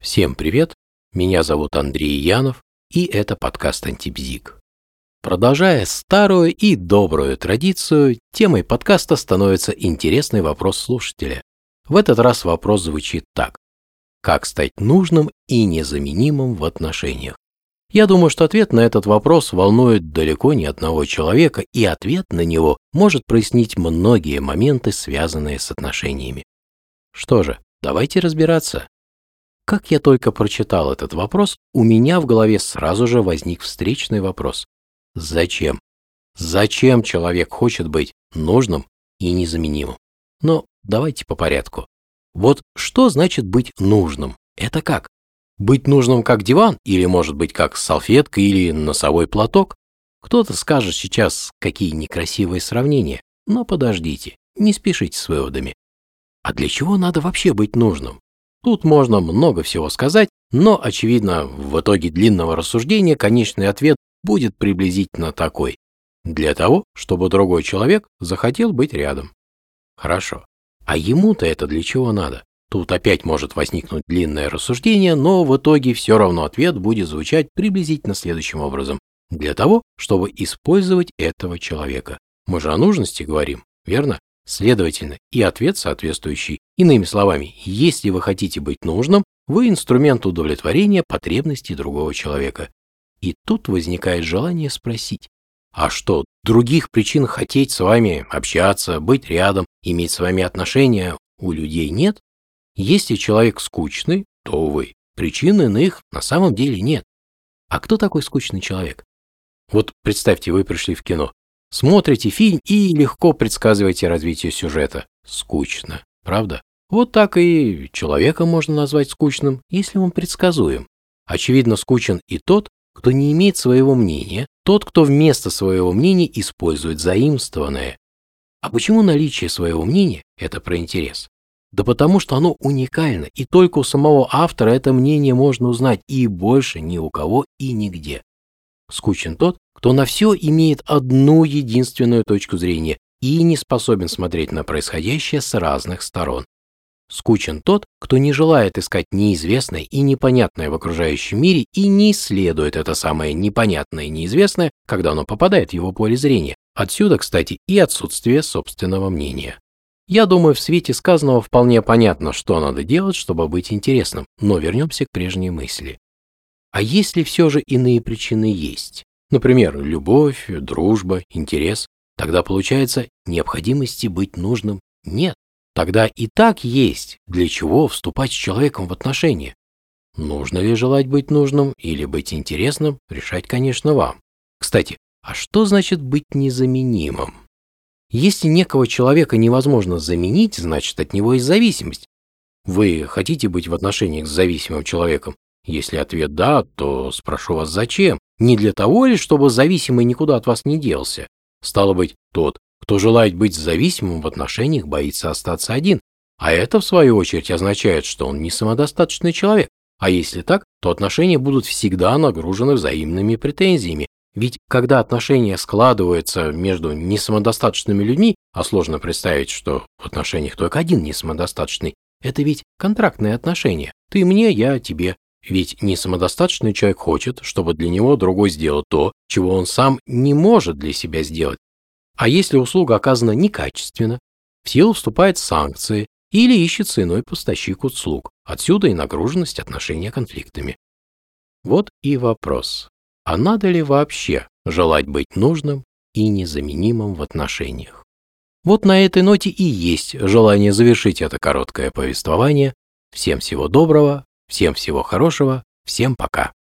Всем привет, меня зовут Андрей Янов, и это подкаст «Антибзик». Продолжая старую и добрую традицию, темой подкаста становится интересный вопрос слушателя. В этот раз вопрос звучит так. Как стать нужным и незаменимым в отношениях? Я думаю, что ответ на этот вопрос волнует далеко не одного человека, и ответ на него может прояснить многие моменты, связанные с отношениями. Что же, давайте разбираться. Как я только прочитал этот вопрос, у меня в голове сразу же возник встречный вопрос. Зачем? Зачем человек хочет быть нужным и незаменимым? Но давайте по порядку. Вот что значит быть нужным? Это как? Быть нужным как диван или может быть как салфетка или носовой платок? Кто-то скажет сейчас, какие некрасивые сравнения, но подождите, не спешите с выводами. А для чего надо вообще быть нужным? Тут можно много всего сказать, но, очевидно, в итоге длинного рассуждения конечный ответ будет приблизительно такой. Для того, чтобы другой человек захотел быть рядом. Хорошо. А ему-то это для чего надо? Тут опять может возникнуть длинное рассуждение, но в итоге все равно ответ будет звучать приблизительно следующим образом. Для того, чтобы использовать этого человека. Мы же о нужности говорим, верно? Следовательно, и ответ соответствующий. Иными словами, если вы хотите быть нужным, вы инструмент удовлетворения потребностей другого человека. И тут возникает желание спросить, а что, других причин хотеть с вами общаться, быть рядом, иметь с вами отношения у людей нет? Если человек скучный, то, увы, причин иных на самом деле нет. А кто такой скучный человек? Вот представьте, вы пришли в кино. Смотрите фильм и легко предсказываете развитие сюжета. Скучно, правда? Вот так и человека можно назвать скучным, если он предсказуем. Очевидно, скучен и тот, кто не имеет своего мнения, тот, кто вместо своего мнения использует заимствованное. А почему наличие своего мнения – это про интерес? Да потому что оно уникально, и только у самого автора это мнение можно узнать, и больше ни у кого и нигде. Скучен тот, кто на все имеет одну единственную точку зрения и не способен смотреть на происходящее с разных сторон. Скучен тот, кто не желает искать неизвестное и непонятное в окружающем мире и не исследует это самое непонятное и неизвестное, когда оно попадает в его поле зрения. Отсюда, кстати, и отсутствие собственного мнения. Я думаю, в свете сказанного вполне понятно, что надо делать, чтобы быть интересным, но вернемся к прежней мысли. А если все же иные причины есть? Например, любовь, дружба, интерес. Тогда получается, необходимости быть нужным нет. Тогда и так есть, для чего вступать с человеком в отношения. Нужно ли желать быть нужным или быть интересным, решать, конечно, вам. Кстати, а что значит быть незаменимым? Если некого человека невозможно заменить, значит от него есть зависимость. Вы хотите быть в отношениях с зависимым человеком? Если ответ «да», то спрошу вас зачем? Не для того ли, чтобы зависимый никуда от вас не делся? Стало быть, тот, кто желает быть зависимым в отношениях, боится остаться один. А это, в свою очередь, означает, что он не самодостаточный человек. А если так, то отношения будут всегда нагружены взаимными претензиями. Ведь когда отношения складываются между несамодостаточными людьми, а сложно представить, что в отношениях только один несамодостаточный, это ведь контрактные отношения. Ты мне, я тебе. Ведь не самодостаточный человек хочет, чтобы для него другой сделал то, чего он сам не может для себя сделать. А если услуга оказана некачественно, в силу вступают санкции или ищется иной поставщик услуг. Отсюда и нагруженность отношения конфликтами. Вот и вопрос. А надо ли вообще желать быть нужным и незаменимым в отношениях? Вот на этой ноте и есть желание завершить это короткое повествование. Всем всего доброго, Всем всего хорошего, всем пока.